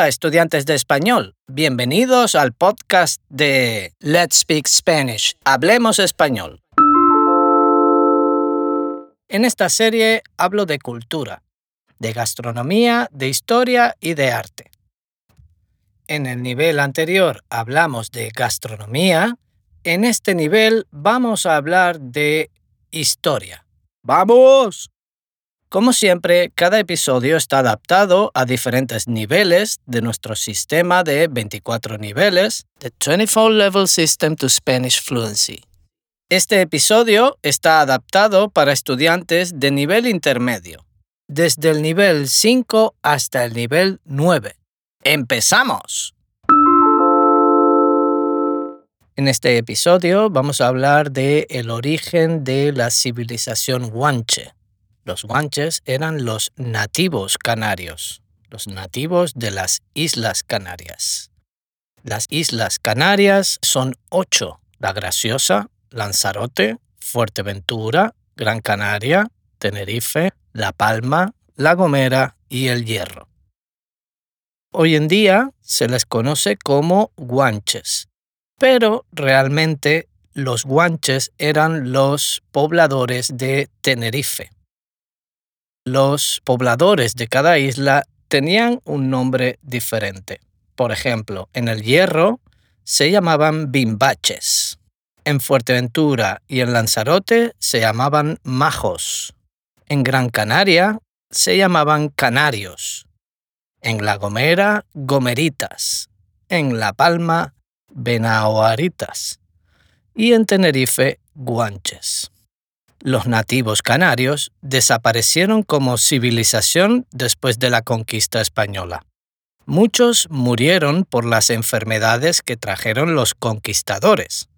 Hola estudiantes de español, bienvenidos al podcast de Let's Speak Spanish, Hablemos Español. En esta serie hablo de cultura, de gastronomía, de historia y de arte. En el nivel anterior hablamos de gastronomía, en este nivel vamos a hablar de historia. ¡Vamos! Como siempre, cada episodio está adaptado a diferentes niveles de nuestro sistema de 24 niveles, The 24 Level System to Spanish Fluency. Este episodio está adaptado para estudiantes de nivel intermedio, desde el nivel 5 hasta el nivel 9. ¡Empezamos! En este episodio vamos a hablar de el origen de la civilización guanche. Los guanches eran los nativos canarios, los nativos de las Islas Canarias. Las Islas Canarias son ocho, La Graciosa, Lanzarote, Fuerteventura, Gran Canaria, Tenerife, La Palma, La Gomera y El Hierro. Hoy en día se les conoce como guanches, pero realmente los guanches eran los pobladores de Tenerife los pobladores de cada isla tenían un nombre diferente. Por ejemplo, en el Hierro se llamaban bimbaches. En Fuerteventura y en Lanzarote se llamaban majos. En Gran Canaria se llamaban canarios. En La Gomera, gomeritas. En La Palma, benaoaritas. Y en Tenerife, guanches los nativos canarios desaparecieron como civilización después de la conquista española. Muchos murieron por las enfermedades que trajeron los conquistadores,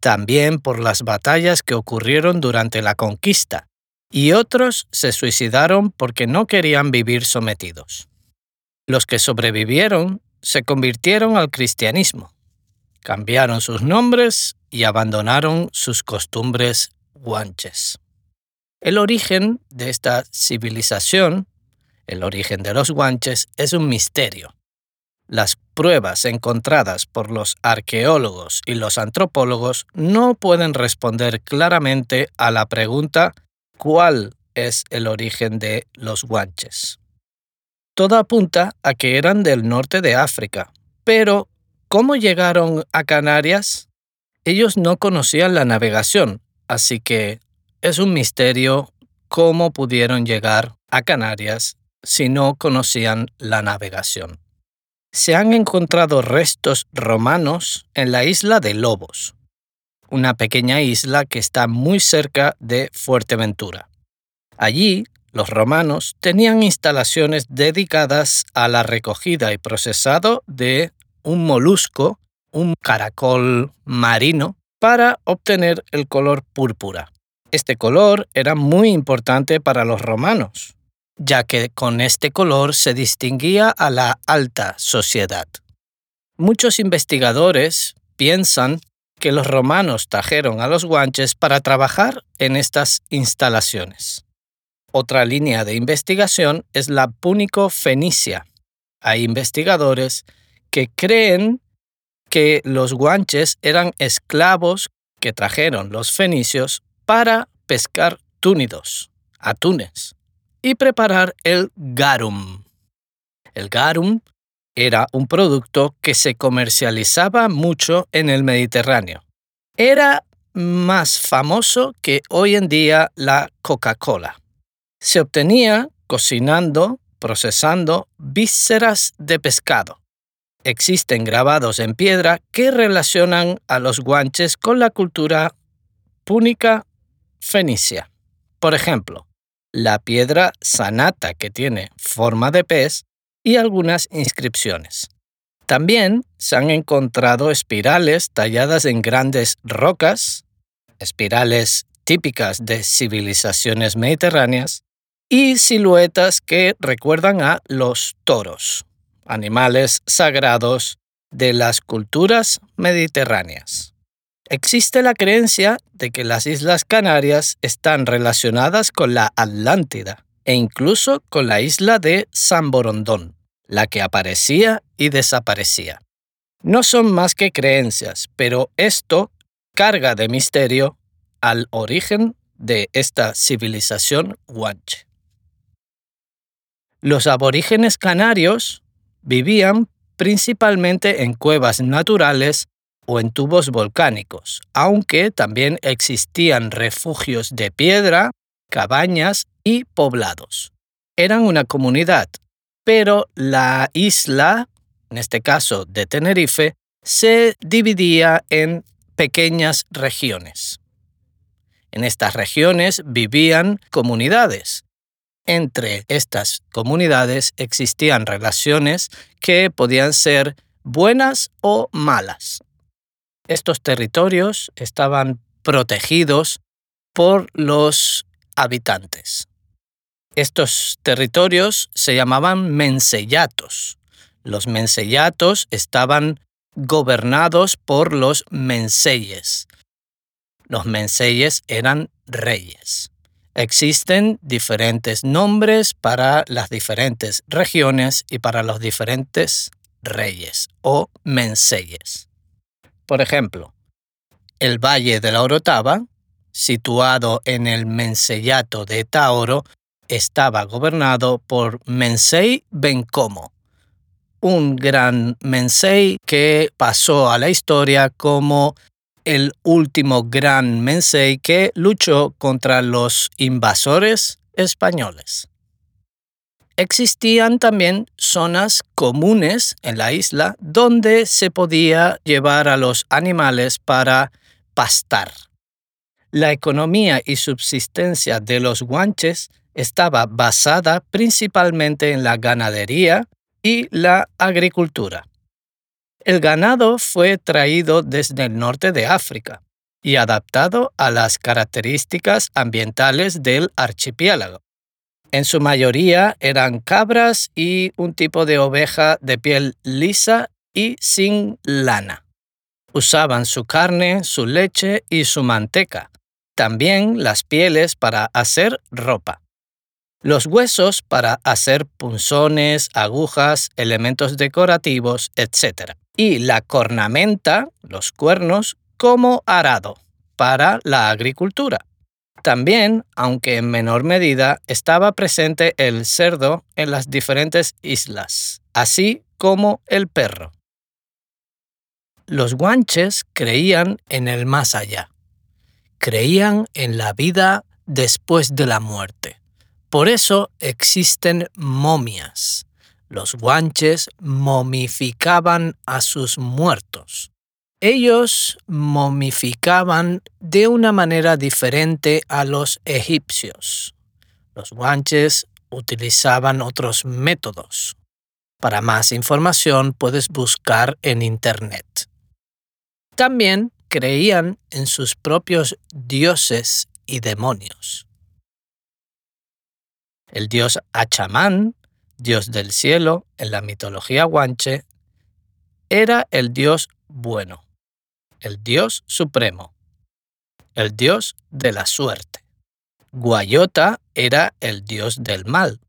también por las batallas que ocurrieron durante la conquista, y otros se suicidaron porque no querían vivir sometidos. Los que sobrevivieron se convirtieron al cristianismo, cambiaron sus nombres y abandonaron sus costumbres guanches. El origen de esta civilización, el origen de los guanches, es un misterio. Las pruebas encontradas por los arqueólogos y los antropólogos no pueden responder claramente a la pregunta ¿cuál es el origen de los guanches? Todo apunta a que eran del norte de África, pero ¿cómo llegaron a Canarias? Ellos no conocían la navegación, Así que es un misterio cómo pudieron llegar a Canarias si no conocían la navegación. Se han encontrado restos romanos en la isla de Lobos, una pequeña isla que está muy cerca de Fuerteventura. Allí, los romanos tenían instalaciones dedicadas a la recogida y procesado de un molusco, un caracol marino, para obtener el color púrpura. Este color era muy importante para los romanos, ya que con este color se distinguía a la alta sociedad. Muchos investigadores piensan que los romanos trajeron a los guanches para trabajar en estas instalaciones. Otra línea de investigación es la púnico-fenicia. Hay investigadores que creen que los guanches eran esclavos que trajeron los fenicios para pescar túnidos, atunes, y preparar el garum. El garum era un producto que se comercializaba mucho en el Mediterráneo. Era más famoso que hoy en día la Coca-Cola. Se obtenía cocinando, procesando vísceras de pescado existen grabados en piedra que relacionan a los guanches con la cultura púnica fenicia. Por ejemplo, la piedra sanata que tiene forma de pez y algunas inscripciones. También se han encontrado espirales talladas en grandes rocas, espirales típicas de civilizaciones mediterráneas, y siluetas que recuerdan a los toros animales sagrados de las culturas mediterráneas. Existe la creencia de que las Islas Canarias están relacionadas con la Atlántida e incluso con la isla de San Borondón. la que aparecía y desaparecía. No son más que creencias, pero esto carga de misterio al origen de esta civilización guanche. Los aborígenes canarios vivían principalmente en cuevas naturales o en tubos volcánicos, aunque también existían refugios de piedra, cabañas y poblados. Eran una comunidad, pero la isla, en este caso de Tenerife, se dividía en pequeñas regiones. En estas regiones vivían comunidades. Entre estas comunidades existían relaciones que podían ser buenas o malas. Estos territorios estaban protegidos por los habitantes. Estos territorios se llamaban mensellatos. Los mensellatos estaban gobernados por los menseyes. Los menseyes eran reyes. Existen diferentes nombres para las diferentes regiones y para los diferentes reyes o menseyes. Por ejemplo, el Valle de la Orotava, situado en el Menseyato de Taoro, estaba gobernado por Mensei Bencomo, un gran Mensei que pasó a la historia como el último gran Mensei que luchó contra los invasores españoles. Existían también zonas comunes en la isla donde se podía llevar a los animales para pastar. La economía y subsistencia de los guanches estaba basada principalmente en la ganadería y la agricultura. El ganado fue traído desde el norte de África y adaptado a las características ambientales del archipiélago. En su mayoría eran cabras y un tipo de oveja de piel lisa y sin lana. Usaban su carne, su leche y su manteca, también las pieles para hacer ropa los huesos para hacer punzones, agujas, elementos decorativos, etc. Y la cornamenta, los cuernos, como arado para la agricultura. También, aunque en menor medida, estaba presente el cerdo en las diferentes islas, así como el perro. Los guanches creían en el más allá, creían en la vida después de la muerte. Por eso existen momias. Los guanches momificaban a sus muertos. Ellos momificaban de una manera diferente a los egipcios. Los guanches utilizaban otros métodos. Para más información puedes buscar en Internet. También creían en sus propios dioses y demonios. El dios Achamán, dios del cielo en la mitología guanche, era el dios bueno, el dios supremo, el dios de la suerte. Guayota era el dios del mal,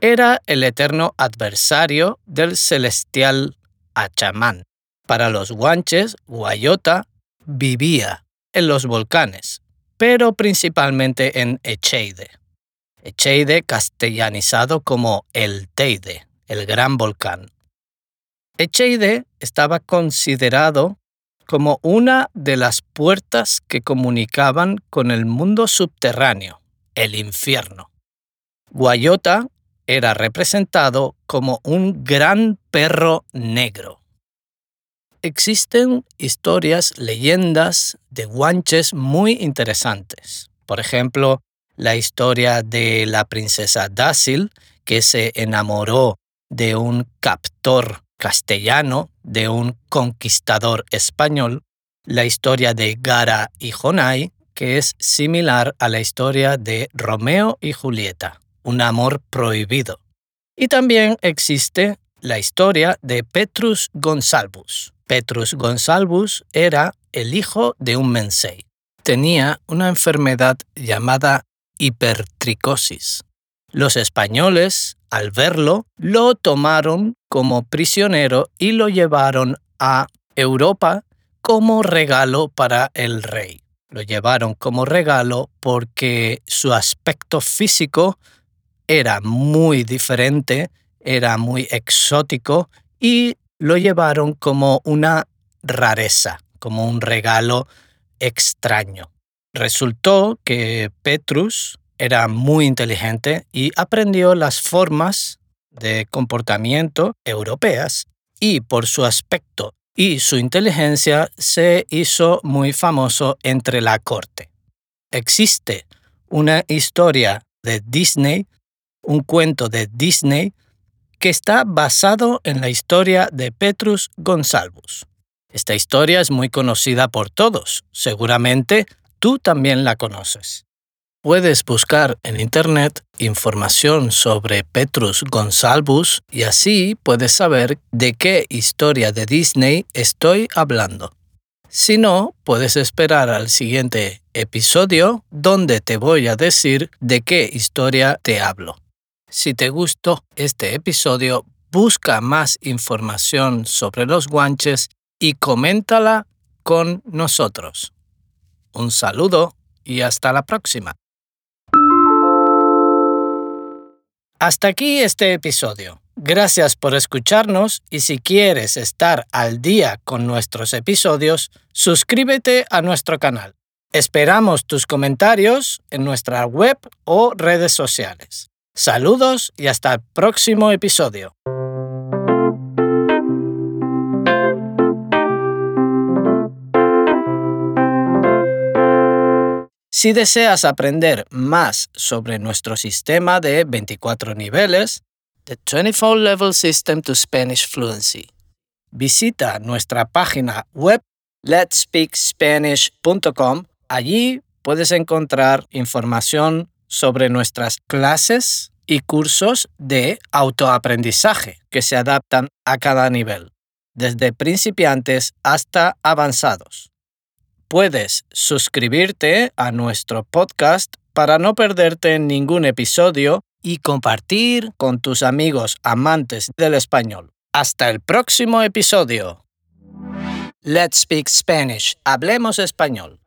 era el eterno adversario del celestial Achamán. Para los guanches, Guayota vivía en los volcanes, pero principalmente en Echeide. Echeide castellanizado como el Teide, el gran volcán. Echeide estaba considerado como una de las puertas que comunicaban con el mundo subterráneo, el infierno. Guayota era representado como un gran perro negro. Existen historias, leyendas de guanches muy interesantes. Por ejemplo, la historia de la princesa Dácil, que se enamoró de un captor castellano, de un conquistador español, la historia de Gara y Jonai, que es similar a la historia de Romeo y Julieta, un amor prohibido. Y también existe la historia de Petrus Gonsalvus. Petrus Gonsalvus era el hijo de un mensei. Tenía una enfermedad llamada hipertricosis. Los españoles, al verlo, lo tomaron como prisionero y lo llevaron a Europa como regalo para el rey. Lo llevaron como regalo porque su aspecto físico era muy diferente, era muy exótico y lo llevaron como una rareza, como un regalo extraño. Resultó que Petrus era muy inteligente y aprendió las formas de comportamiento europeas y por su aspecto y su inteligencia se hizo muy famoso entre la corte. Existe una historia de Disney, un cuento de Disney, que está basado en la historia de Petrus Gonsalvus. Esta historia es muy conocida por todos, seguramente tú también la conoces. Puedes buscar en Internet información sobre Petrus Gonsalvus y así puedes saber de qué historia de Disney estoy hablando. Si no, puedes esperar al siguiente episodio donde te voy a decir de qué historia te hablo. Si te gustó este episodio, busca más información sobre los guanches y coméntala con nosotros. Un saludo y hasta la próxima. Hasta aquí este episodio. Gracias por escucharnos y si quieres estar al día con nuestros episodios, suscríbete a nuestro canal. Esperamos tus comentarios en nuestra web o redes sociales. Saludos y hasta el próximo episodio. Si deseas aprender más sobre nuestro sistema de 24 niveles, The 24 Level System to Spanish Fluency, visita nuestra página web letspeakspanish.com. Allí puedes encontrar información sobre nuestras clases y cursos de autoaprendizaje que se adaptan a cada nivel, desde principiantes hasta avanzados puedes suscribirte a nuestro podcast para no perderte ningún episodio y compartir con tus amigos amantes del español. Hasta el próximo episodio. Let's Speak Spanish. Hablemos español.